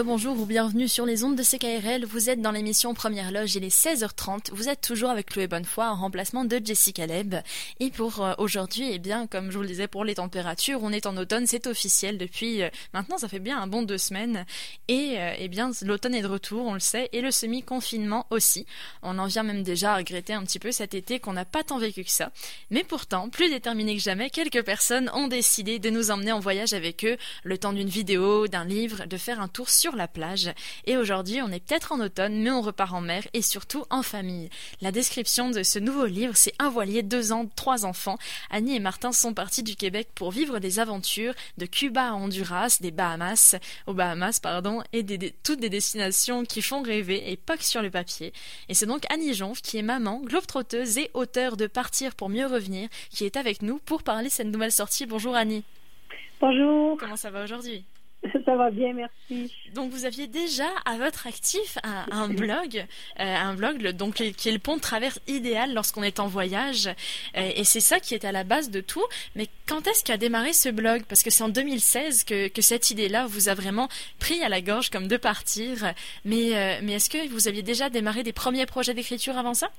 rebonjour ou bienvenue sur les ondes de CKRL. Vous êtes dans l'émission Première Loge, il est 16h30. Vous êtes toujours avec Chloé Bonnefoy en remplacement de Jessica Leb. Et pour euh, aujourd'hui, eh bien, comme je vous le disais pour les températures, on est en automne, c'est officiel depuis euh, maintenant, ça fait bien un bon deux semaines. Et euh, eh bien, l'automne est de retour, on le sait, et le semi-confinement aussi. On en vient même déjà à regretter un petit peu cet été qu'on n'a pas tant vécu que ça. Mais pourtant, plus déterminé que jamais, quelques personnes ont décidé de nous emmener en voyage avec eux, le temps d'une vidéo, d'un livre, de faire un tour sur la plage. Et aujourd'hui, on est peut-être en automne, mais on repart en mer et surtout en famille. La description de ce nouveau livre, c'est un voilier, deux ans, trois enfants. Annie et Martin sont partis du Québec pour vivre des aventures de Cuba à Honduras, des Bahamas, aux Bahamas, pardon, et des, toutes des destinations qui font rêver et pas que sur le papier. Et c'est donc Annie Jonf, qui est maman, globe-trotteuse et auteure de Partir pour mieux revenir, qui est avec nous pour parler de cette nouvelle sortie. Bonjour Annie. Bonjour. Comment ça va aujourd'hui? Ça va bien, merci. Donc vous aviez déjà à votre actif un, blog, euh, un blog donc qui est le pont de traverse idéal lorsqu'on est en voyage, euh, et c'est ça qui est à la base de tout. Mais quand est-ce qu'a démarré ce blog? Parce que c'est en 2016 que, que cette idée-là vous a vraiment pris à la gorge comme de partir. Mais euh, mais est-ce que vous aviez déjà démarré des premiers projets d'écriture avant ça?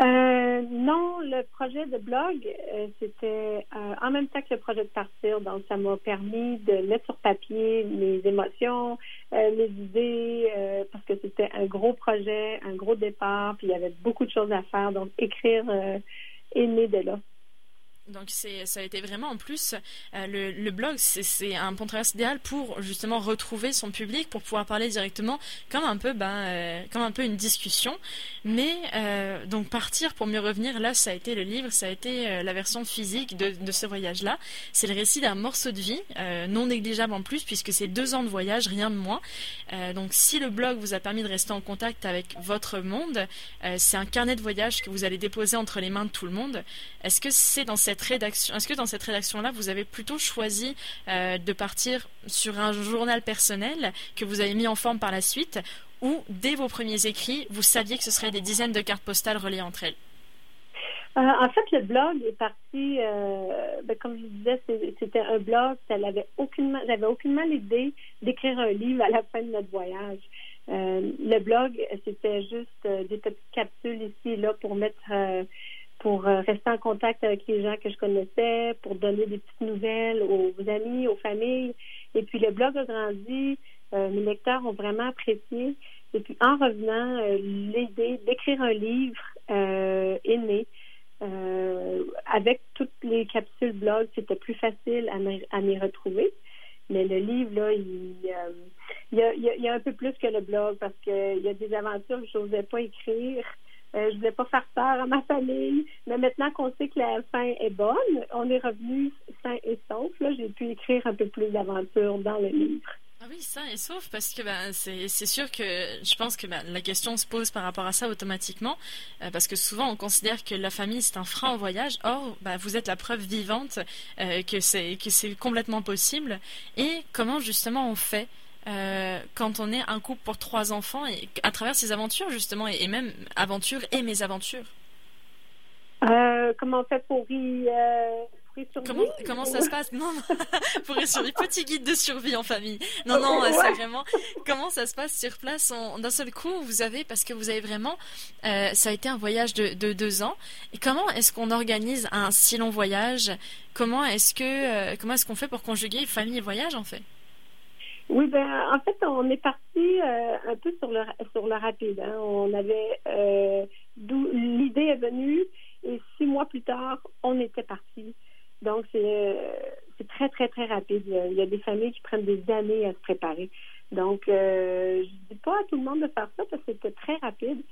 Euh, non, le projet de blog, euh, c'était euh, en même temps que le projet de partir. Donc, ça m'a permis de mettre sur papier mes émotions, mes idées, parce que c'était un gros projet, un gros départ, puis il y avait beaucoup de choses à faire. Donc, écrire est né de là. Donc c'est ça a été vraiment en plus euh, le, blog c'est un pont traverse idéal pour justement retrouver son public pour pouvoir parler directement comme un peu ben euh, comme un peu une discussion. Mais euh, donc partir pour mieux revenir là ça a été le livre ça a été la version physique de, de ce voyage là c'est le récit d'un morceau de vie non négligeable en plus puisque c'est deux ans de voyage rien de moins. Donc si le blog vous a permis de rester en contact avec votre monde c'est un carnet de voyage que vous allez déposer entre les mains de tout le monde. Est-ce que c'est dans cette rédaction, est-ce que dans cette rédaction-là, vous avez plutôt choisi euh, de partir sur un journal personnel que vous avez mis en forme par la suite, ou dès vos premiers écrits, vous saviez que ce serait des dizaines de cartes postales reliées entre elles? Euh, en fait, le blog est parti, euh, ben, comme je disais, c'était un blog, ça n'avait aucunement, j'avais aucunement l'idée d'écrire un livre à la fin de notre voyage. le blog, c'était juste des petites capsules ici et là pour mettre pour euh, rester en contact avec les gens que je connaissais, pour donner des petites nouvelles aux amis, aux familles. Et puis le blog a grandi, euh, mes lecteurs ont vraiment apprécié. Et puis en revenant, euh, l'idée d'écrire un livre est née. avec toutes les capsules blog, c'était plus facile à m'y retrouver. Mais le livre, là, il, il, y a, il, y a, un peu plus que le blog parce qu'il y a des aventures que je n'osais pas écrire. Euh, je voulais pas faire peur à ma famille. Mais maintenant qu'on sait que la fin est bonne, on est revenu sain et sauf. Là, j'ai pu écrire un peu plus d'aventures dans le livre. Ah oui, sain et sauf, parce que ben, c'est sûr que je pense que ben, la question se pose par rapport à ça automatiquement, euh, parce que souvent on considère que la famille c'est un frein au voyage. Or, ben, vous êtes la preuve vivante euh, que c'est complètement possible. Et comment justement on fait euh, quand on est un couple pour trois enfants et à travers ces aventures justement et, même aventures et mes aventures euh, Comment on fait pour y, euh, Comment, comment ça se passe? Non, pour y survivre. Petit guide de survie en famille. Non, non, c'est vraiment comment ça se passe sur place? D'un seul coup, vous avez parce que vous avez vraiment, ça a été un voyage de, de deux ans. Et comment est-ce qu'on organise un si long voyage? Comment est-ce que comment est-ce qu'on fait pour conjuguer famille et voyage en fait? Oui, ben en fait, on est parti euh, un peu sur le sur le rapide. Hein. On avait euh, l'idée est venue et six mois plus tard, on était parti. Donc c'est c'est très très très rapide. Il y a des familles qui prennent des années à se préparer. Donc euh, je dis pas à tout le monde de faire ça parce que c'était très rapide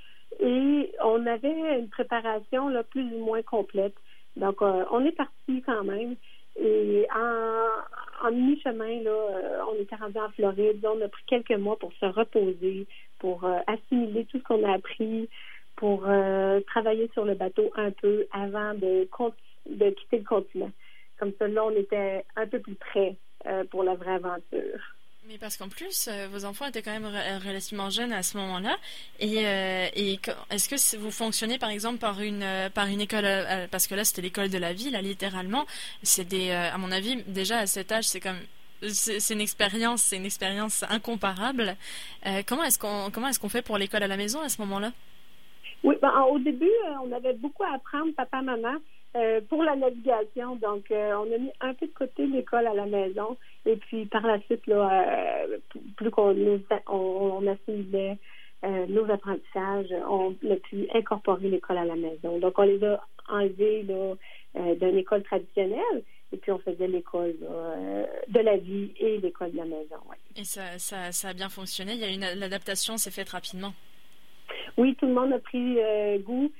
et on avait une préparation là plus ou moins complète. Donc euh, on est parti quand même. Et en, en mi-chemin, là, euh, on était rendu en Floride. On a pris quelques mois pour se reposer, pour euh, assimiler tout ce qu'on a appris, pour euh, travailler sur le bateau un peu avant de, de quitter le continent. Comme ça, là, on était un peu plus près pour la vraie aventure. Mais parce qu'en plus, euh, vos enfants étaient quand même relativement jeunes à ce moment-là. Et, euh, est-ce que vous fonctionnez par exemple par une euh, école parce que là c'était l'école de la ville, littéralement. C'est à mon avis, déjà à cet âge, c'est comme c'est une expérience, c'est une expérience incomparable. comment est-ce qu'on comment est-ce qu'on fait pour l'école à la maison à ce moment-là? Oui, ben, au début, on avait beaucoup à apprendre, papa, maman. Pour la navigation. Donc, on a mis un peu de côté l'école à la maison. Et puis, par la suite, là, plus qu'on on, on assimilait euh, nos apprentissages, on a pu incorporer l'école à la maison. Donc, on les a enlevés là, euh, d'une école traditionnelle et puis on faisait l'école euh, de la vie et l'école de la maison. Et ça, ça, ça, a bien fonctionné. Il y a une l'adaptation s'est faite rapidement. Oui, tout le monde a pris goût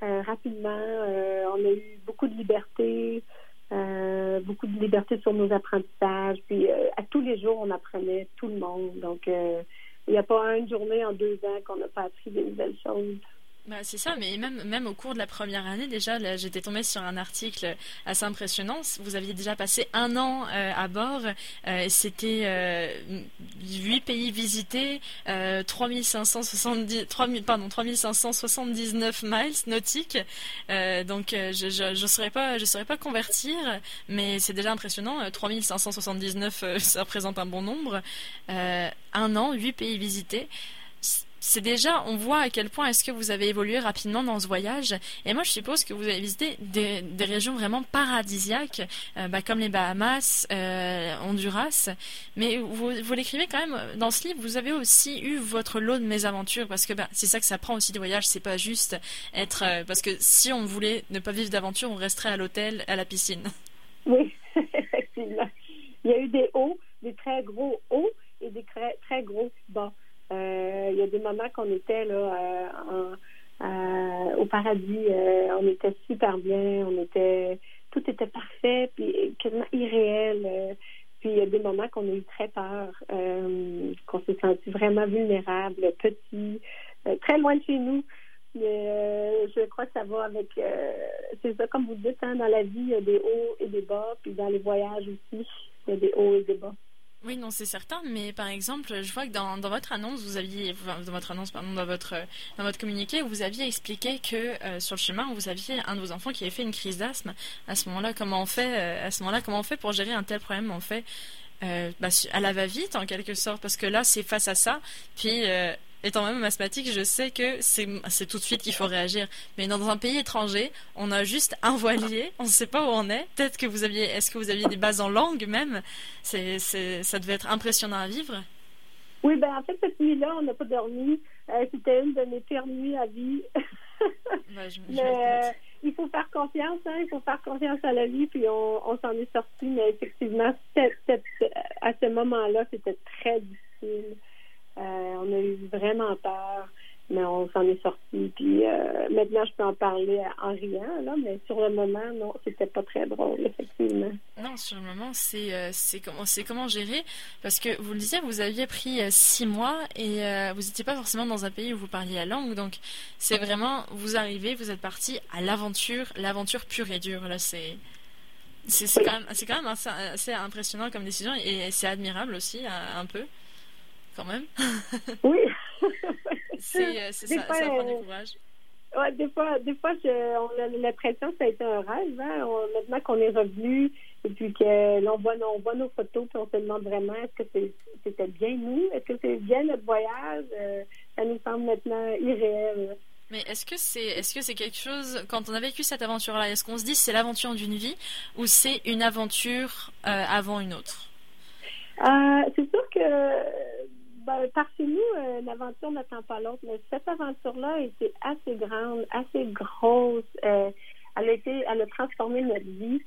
rapidement. on a eu beaucoup de liberté. beaucoup de liberté sur nos apprentissages. Puis à tous les jours, on apprenait tout le monde. Donc, il n'y a pas une journée en deux ans qu'on n'a pas appris des nouvelles choses. Bah, c'est ça, mais même, même au cours de la première année, déjà, j'étais tombée sur un article assez impressionnant. Vous aviez déjà passé un an euh, à bord. Euh, C'était euh, 8 pays visités, euh, 3570, 3000, pardon, 3579 miles nautiques. Euh, donc, euh, je ne saurais pas, je saurais pas convertir, mais c'est déjà impressionnant. 3579, ça représente un bon nombre. un an, 8 pays visités c'est déjà, on voit à quel point est-ce que vous avez évolué rapidement dans ce voyage. Et moi, je suppose que vous avez visité des, régions vraiment paradisiaques, euh, bah, comme les Bahamas, euh, Honduras. Mais vous, l'écrivez quand même dans ce livre. Vous avez aussi eu votre lot de mésaventures, parce que bah, c'est ça que ça prend aussi des voyages. C'est pas juste être, euh, parce que si on voulait ne pas vivre d'aventure, on resterait à l'hôtel, à la piscine. Oui, effectivement. Il y a eu des hauts, des très gros hauts et des très, très gros bas. Euh, il y a des moments qu'on était là euh, au paradis, euh, on était super bien, on était tout était parfait, puis quasiment irréel. puis il y a des moments qu'on a eu très peur, qu'on s'est senti vraiment vulnérable, petit, très loin de chez nous. Mais je crois que ça va avec c'est ça comme vous dites, hein, dans la vie, il y a des hauts et des bas, puis dans les voyages aussi, il y a des hauts et des bas. Oui, non, c'est certain, mais par exemple, je vois que dans, dans votre annonce, vous aviez, dans votre annonce, pardon, dans votre, dans votre communiqué, vous aviez expliqué que euh, sur le chemin, vous aviez un de vos enfants qui avait fait une crise d'asthme. À ce moment-là, comment on fait, euh, à ce moment-là, comment on fait pour gérer un tel problème? On fait euh, bah, à la va-vite en quelque sorte, parce que là, c'est face à ça. Puis étant même asthmatique, je sais que c'est tout de suite qu'il faut réagir. Mais dans un pays étranger, on a juste un voilier, on ne sait pas où on est. Peut-être que vous aviez, est-ce que vous aviez des bases en langue même? C'est, ça devait être impressionnant à vivre. Oui, ben en fait cette nuit-là, on n'a pas dormi. Euh, c'était une de mes pires nuits à vie. mais euh, il faut faire confiance, hein, il faut faire confiance à la vie, puis on, s'en est sorti. Mais effectivement, à ce moment-là, c'était très difficile. Euh, on a eu vraiment peur, mais on s'en est sorti. Puis euh, maintenant, je peux en parler en riant, là, mais sur le moment, non, c'était pas très drôle, effectivement. Non, sur le moment, c'est euh, c'est comment c'est comment gérer parce que vous le disiez, vous aviez pris six mois et vous n'étiez pas forcément dans un pays où vous parliez la langue, donc c'est vraiment vous arrivez, vous êtes parti à l'aventure, l'aventure pure et dure. Là, c'est c'est quand même c'est quand même assez, impressionnant comme décision et c'est admirable aussi un peu quand même. oui. c'est euh, ça, fois, ça prend du euh, courage. Ouais, des fois, des fois on a l'impression que ça a été un rêve. Hein? maintenant qu'on est revenu et puis que l'on voit, on voit nos photos puis on se demande vraiment est-ce que c'était bien nous? Est-ce que c'est bien notre voyage? Euh, ça nous semble maintenant irréel. Mais est-ce que c'est est-ce que c'est quelque chose quand on a vécu cette aventure-là, est-ce qu'on se dit c'est l'aventure d'une vie ou c'est une aventure avant une autre? C'est sûr que ben, par chez nous, euh, l'aventure n'attend pas l'autre, mais cette aventure-là était assez grande, assez grosse. Euh, elle a été, elle a transformé notre vie.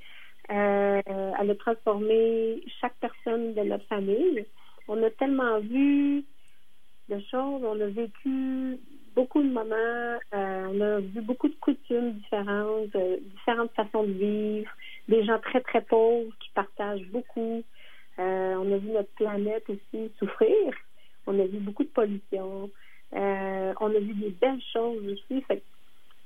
Euh, elle a transformé chaque personne de notre famille. On a tellement vu de choses, on a vécu beaucoup de moments, on a vu beaucoup de coutumes différentes, différentes façons de vivre, des gens très très pauvres qui partagent beaucoup. on a vu notre planète aussi souffrir on a vu beaucoup de pollution, euh, on a vu des belles choses aussi.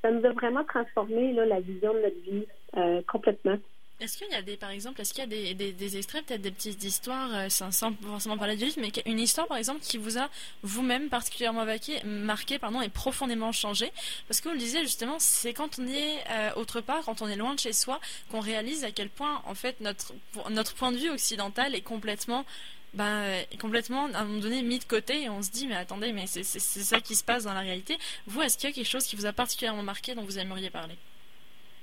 ça nous a vraiment transformé la vision de notre vie euh, complètement. Est-ce qu'il y a des, par exemple, est-ce qu'il y a des, extraits, peut-être des petites histoires, euh, sans forcément parler du livre, mais une histoire, par exemple, qui vous a vous-même particulièrement marqué, pardon, et profondément changé? Parce que vous le disiez justement, c'est quand on est autre part, quand on est loin de chez soi, qu'on réalise à quel point, en fait, notre, notre point de vue occidental est complètement bah, complètement à un moment donné mis de côté et on se dit mais attendez mais c'est ça qui se passe dans la réalité. Vous est-ce qu'il y a quelque chose qui vous a particulièrement marqué dont vous aimeriez parler?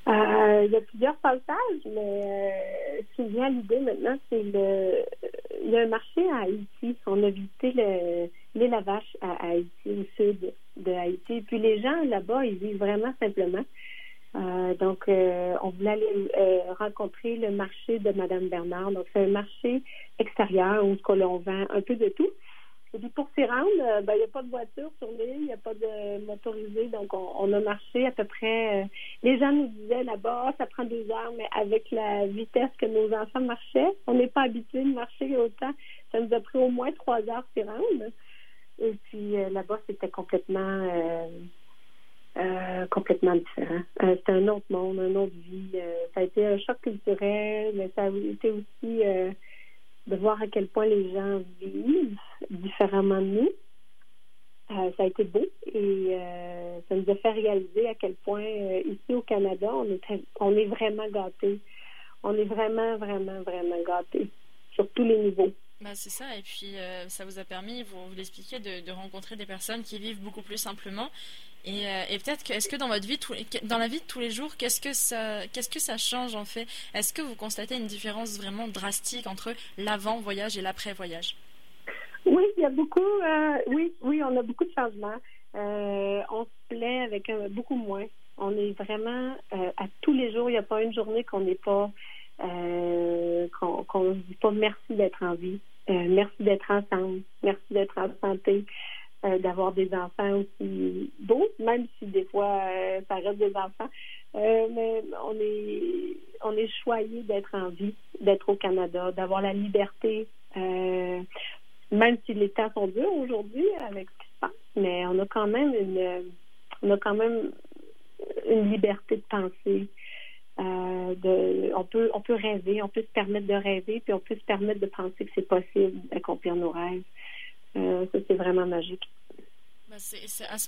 Euh, il y a plusieurs passages, mais euh, ce qui vient à l'idée maintenant, c'est le. Il y a un marché à Haïti. On a visité l'île vache à Haïti, au sud de Haïti. Puis les gens là-bas, ils vivent vraiment simplement. Euh, donc, on voulait aller rencontrer le marché de Madame Bernard. Donc, c'est un marché extérieur où on vend un peu de tout. Et puis pour s'y rendre, euh, ben, il n'y a pas de voiture sur l'île, il n'y a pas de motorisé, donc on, a marché à peu près. Euh, les gens nous disaient là-bas, ah, ça prend deux heures, mais avec la vitesse que nos enfants marchaient, on n'est pas habitué de marcher autant. Ça nous a pris au moins trois heures s'y rendre. Et puis euh, là-bas, c'était complètement différent. c'était un autre monde, une autre vie. ça a été un choc culturel, mais ça a été aussi de voir à quel point les gens vivent différemment de nous. Euh, ça a été beau et euh, ça nous a fait réaliser à quel point euh, ici au Canada, on est, on est vraiment gâtés. On est vraiment, vraiment, vraiment gâtés sur tous les niveaux. Bah, c'est ça, et puis ça vous a permis, vous, vous l'expliquez, de, rencontrer des personnes qui vivent beaucoup plus simplement euh, et, peut-être que, est-ce que dans votre vie, dans la vie de tous les jours, qu'est-ce que ça, qu'est-ce que ça change en fait? Est-ce que vous constatez une différence vraiment drastique entre l'avant-voyage et l'après-voyage Oui, il y a beaucoup, euh, oui, oui, on a beaucoup de changements. Euh, on se plaît avec beaucoup moins. On est vraiment à tous les jours. Il n'y a pas une journée qu'on n'est pas, qu'on ne dit pas merci d'être en vie, merci d'être ensemble, merci d'être en santé. Euh, d'avoir des enfants aussi beaux, même si des fois euh, ça reste des enfants. Euh, mais on est on est choyé d'être en vie, d'être au Canada, d'avoir la liberté, même si les temps sont durs aujourd'hui avec ce qui se passe, mais on a quand même une on a quand même une liberté de penser. De, on peut on peut rêver, on peut se permettre de rêver, puis on peut se permettre de penser que c'est possible d'accomplir nos rêves. Euh, ça, c'est vraiment magique. Bah,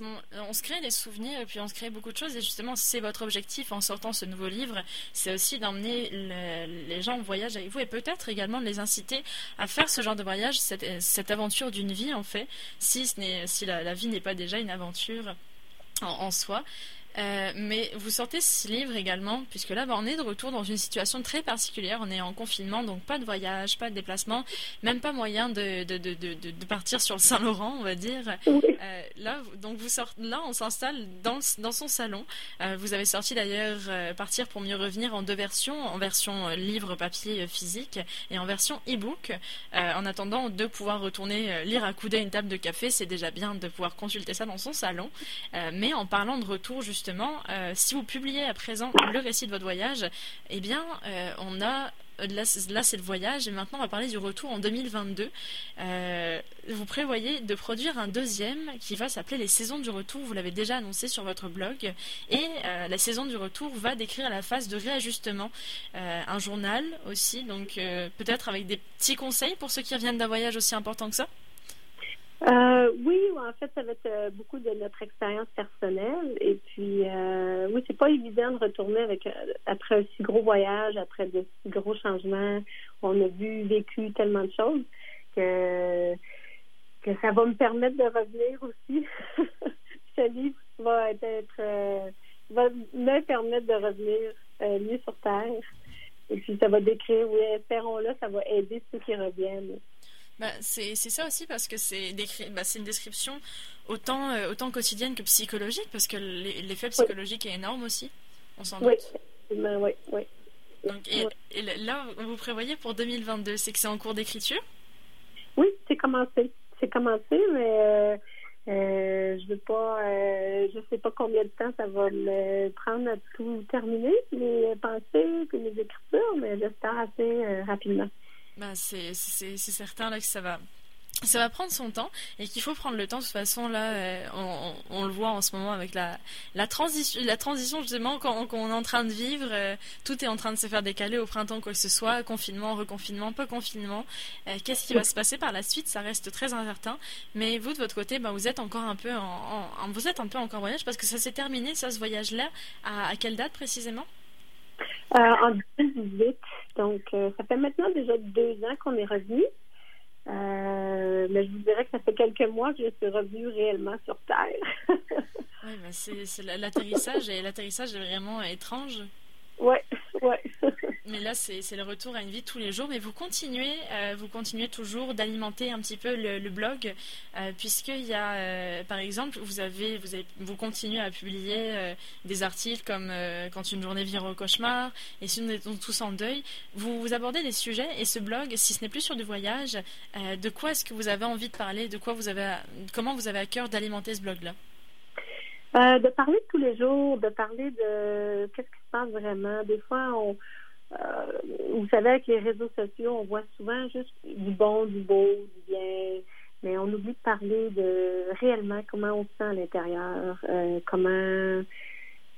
moment, on se crée des souvenirs puis on se crée beaucoup de choses et justement c'est votre objectif en sortant ce nouveau livre, c'est aussi d'emmener les gens en voyage avec vous et peut-être également de les inciter à faire ce genre de voyage, cette, aventure d'une vie en fait, si la, vie n'est pas déjà une aventure en soi. Euh, mais vous sortez ce livre également, puisque là, bah, on est de retour dans une situation très particulière. On est en confinement, donc pas de voyage, pas de déplacement, même pas moyen de, de, de, de partir sur le Saint-Laurent, on va dire. Euh, là, donc vous sortez, là, on s'installe dans, dans son salon. Euh, vous avez sorti d'ailleurs Partir pour mieux revenir en deux versions, en version livre papier physique et en version e-book. en attendant de pouvoir retourner lire à coup d'œil une table de café, c'est déjà bien de pouvoir consulter ça dans son salon. mais en parlant de retour, justement, justement, euh, si vous publiez à présent le récit de votre voyage, eh bien, euh, on a Là, c'est le voyage et maintenant on va parler du retour en 2022. Euh, vous prévoyez de produire un deuxième qui va s'appeler les saisons du retour. Vous l'avez déjà annoncé sur votre blog. Et la saison du retour va décrire la phase de réajustement. un journal aussi, donc peut-être avec des petits conseils pour ceux qui reviennent d'un voyage aussi important que ça? Euh, oui, en fait, ça va être euh, beaucoup de notre expérience personnelle. Et puis, euh, oui, c'est pas évident de retourner avec après un si gros voyage, après de si gros changements. On a vu, vécu tellement de choses que que ça va me permettre de revenir aussi. Ce livre va être, va me permettre de revenir mieux sur terre. Et puis, ça va décrire, oui, espérons-le, ça va aider ceux qui reviennent. Bah, c'est ça aussi parce que c'est bah, une description autant, euh, autant quotidienne que psychologique, parce que l'effet psychologique est énorme aussi, on s'en oui. oui, oui. Donc, et, là, vous prévoyez pour 2022, c'est que c'est en cours d'écriture? Oui, c'est commencé. C'est commencé, mais euh, euh, je veux pas, je sais pas combien de temps ça va me prendre à tout terminer, les pensées, les écritures, mais j'espère assez rapidement bah, c'est certain là que ça va ça va prendre son temps et qu'il faut prendre le temps. De toute façon, là, euh, on, on, le voit en ce moment avec la, la, transition, la transition justement qu'on est en train de vivre. Euh, tout est en train de se faire décaler au printemps, quoi que ce soit, confinement, reconfinement, pas confinement. Euh, qu'est-ce qui va se passer par la suite? Ça reste très incertain. Mais vous, de votre côté, ben, vous êtes encore un peu en, vous êtes un peu encore en voyage parce que ça s'est terminé, ça, ce voyage-là. À, quelle date précisément? En 2018. Donc, ça fait maintenant déjà deux ans qu'on est revenu. Euh, mais je vous dirais que ça fait quelques mois que je suis revenue réellement sur Terre. oui, mais c'est l'atterrissage et l'atterrissage est vraiment étrange. Ouais, ouais. Mais là, c'est le retour à une vie tous les jours. Mais vous continuez, euh, vous continuez toujours d'alimenter un petit peu le, blog, euh, puisqu'il y a, euh, par exemple, vous avez, vous continuez à publier des articles comme quand une journée vire au cauchemar et si nous étions tous en deuil. Vous, abordez des sujets et ce blog, si ce n'est plus sur du voyage, de quoi est-ce que vous avez envie de parler, de quoi vous avez, comment vous avez à cœur d'alimenter ce blog-là? Euh, de parler de tous les jours, de parler de qu'est-ce qui se passe vraiment. Des fois, on, euh, vous savez, avec les réseaux sociaux, on voit souvent juste du bon, du beau, du bien, mais on oublie de parler de réellement comment on se sent à l'intérieur, euh, comment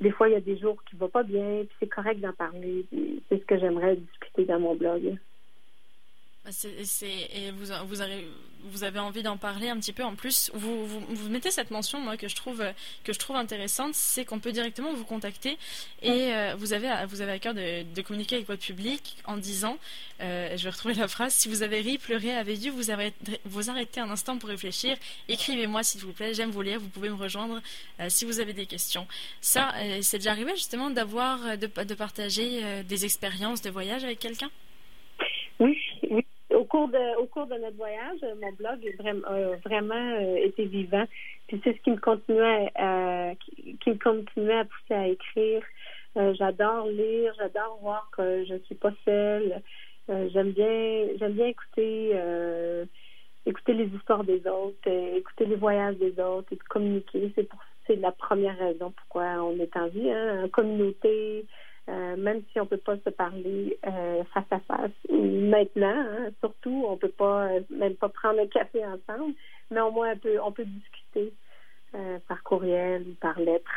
des fois il y a des jours qui ne vont pas bien, puis c'est correct d'en parler. C'est ce que j'aimerais discuter dans mon blog. C'est, et vous, vous, avez, vous avez envie d'en parler un petit peu. En plus, vous, vous, mettez cette mention, moi, que je trouve, que je trouve intéressante, c'est qu'on peut directement vous contacter. Et euh, vous, avez, vous avez à cœur de, communiquer avec votre public en disant, euh, je vais retrouver la phrase, si vous avez ri, pleuré, avez dû vous, arrêter, vous arrêter un instant pour réfléchir, écrivez-moi s'il vous plaît, j'aime vous lire, vous pouvez me rejoindre euh, si vous avez des questions. Ça, c'est déjà arrivé justement d'avoir, de, de partager des expériences de voyage avec quelqu'un? De au cours de notre voyage, mon blog a vraiment, euh, été vivant. Puis c'est ce qui me continuait à, qui, me continuait à pousser à écrire. Euh, j'adore lire, j'adore voir que je suis pas seule. Euh, j'aime bien j'aime bien écouter écouter les histoires des autres, écouter les voyages des autres et communiquer. C'est pour c'est la première raison pourquoi on est en vie, hein, en communauté. Euh, même si on peut pas se parler euh, face à face. Maintenant, hein, surtout, on peut pas euh, même pas prendre un café ensemble, mais au moins on peut, on peut discuter par courriel ou par lettre.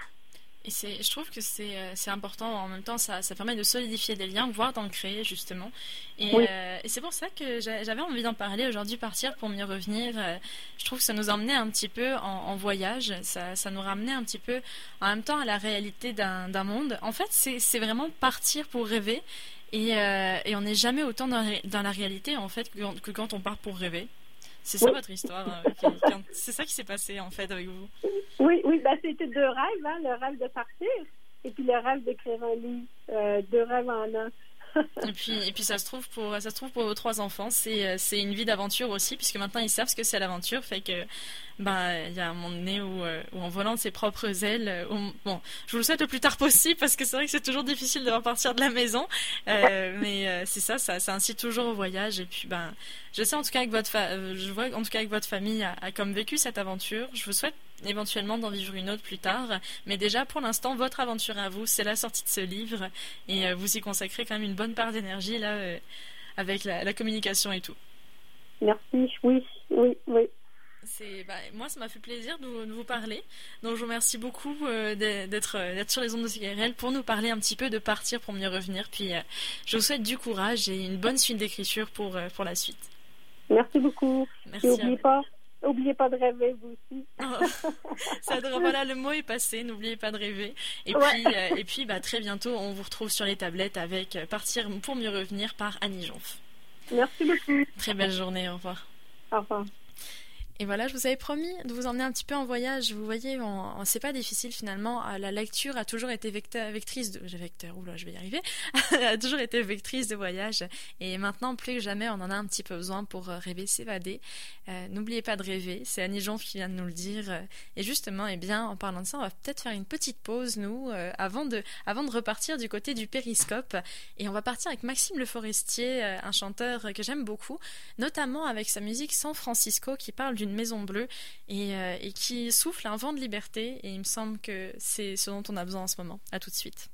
Et je trouve que c'est, euh, c'est important. En même temps, ça, ça permet de solidifier des liens, voire d'en créer justement. Et, euh, et c'est pour ça que j'avais envie d'en parler aujourd'hui, partir pour mieux revenir. Euh, je trouve que ça nous emmenait un petit peu en, voyage. Ça, ça, nous ramenait un petit peu en même temps à la réalité d'un, monde. En fait, c'est, vraiment partir pour rêver. Et, et on n'est jamais autant dans, dans, la réalité en fait que, que quand on part pour rêver. C'est ça votre histoire. Hein, c'est ça qui s'est passé en fait avec vous? Oui, oui, ben, c'était deux rêves, hein, le rêve de partir et puis le rêve d'écrire un livre, euh, deux rêves en un. Et puis et puis ça se trouve pour ça se trouve pour vos trois enfants, c'est euh, c'est une vie d'aventure aussi puisque maintenant ils savent ce que c'est l'aventure, fait que ben il y a un moment donné où, euh, où en volant de ses propres ailes, bon, je vous le souhaite le plus tard possible parce que c'est vrai que c'est toujours difficile de repartir de la maison, mais c'est ça, ça ça incite toujours au voyage. Et puis ben je sais en tout cas que votre je vois en tout cas que votre famille a comme vécu cette aventure. Je vous souhaite éventuellement d'en vivre une autre plus tard. Mais déjà, pour l'instant, votre aventure à vous, c'est la sortie de ce livre. Et euh, vous y consacrez quand même une bonne part d'énergie, là, euh, avec la, communication et tout. Merci, oui, oui, oui. Bah, moi, ça m'a fait plaisir de vous, parler. Donc, je vous remercie beaucoup euh, d'être sur les ondes de CRL pour nous parler un petit peu de partir pour mieux revenir. Puis, je vous souhaite du courage et une bonne suite d'écriture pour, pour la suite. Merci beaucoup. Merci. N'oubliez pas, N'oubliez pas de rêver, vous aussi. ça voilà, le mot est passé. N'oubliez pas de rêver. Et puis, euh, et puis, bah, très bientôt, on vous retrouve sur les tablettes avec euh, Partir pour mieux revenir par Annie Jonf. Merci beaucoup. Très belle journée. Au revoir. Au revoir. Et voilà, je vous avais promis de vous emmener un petit peu en voyage. Vous voyez, c'est pas difficile finalement. Euh, la lecture a toujours été vectrice de, vecteur, oula, je vais y arriver, a toujours été vectrice de voyage. Et maintenant, plus que jamais, on en a un petit peu besoin pour euh, rêver, s'évader. Euh, n'oubliez pas de rêver. C'est Annie Jonf qui vient de nous le dire. Et justement, eh bien, en parlant de ça, on va peut-être faire une petite pause, nous, avant de, avant de repartir du côté du périscope. Et on va partir avec Maxime Le Forestier, un chanteur que j'aime beaucoup, notamment avec sa musique San Francisco qui parle d'une maison bleue euh, et, qui souffle un vent de liberté. Et il me semble que c'est ce dont on a besoin en ce moment. À tout de suite.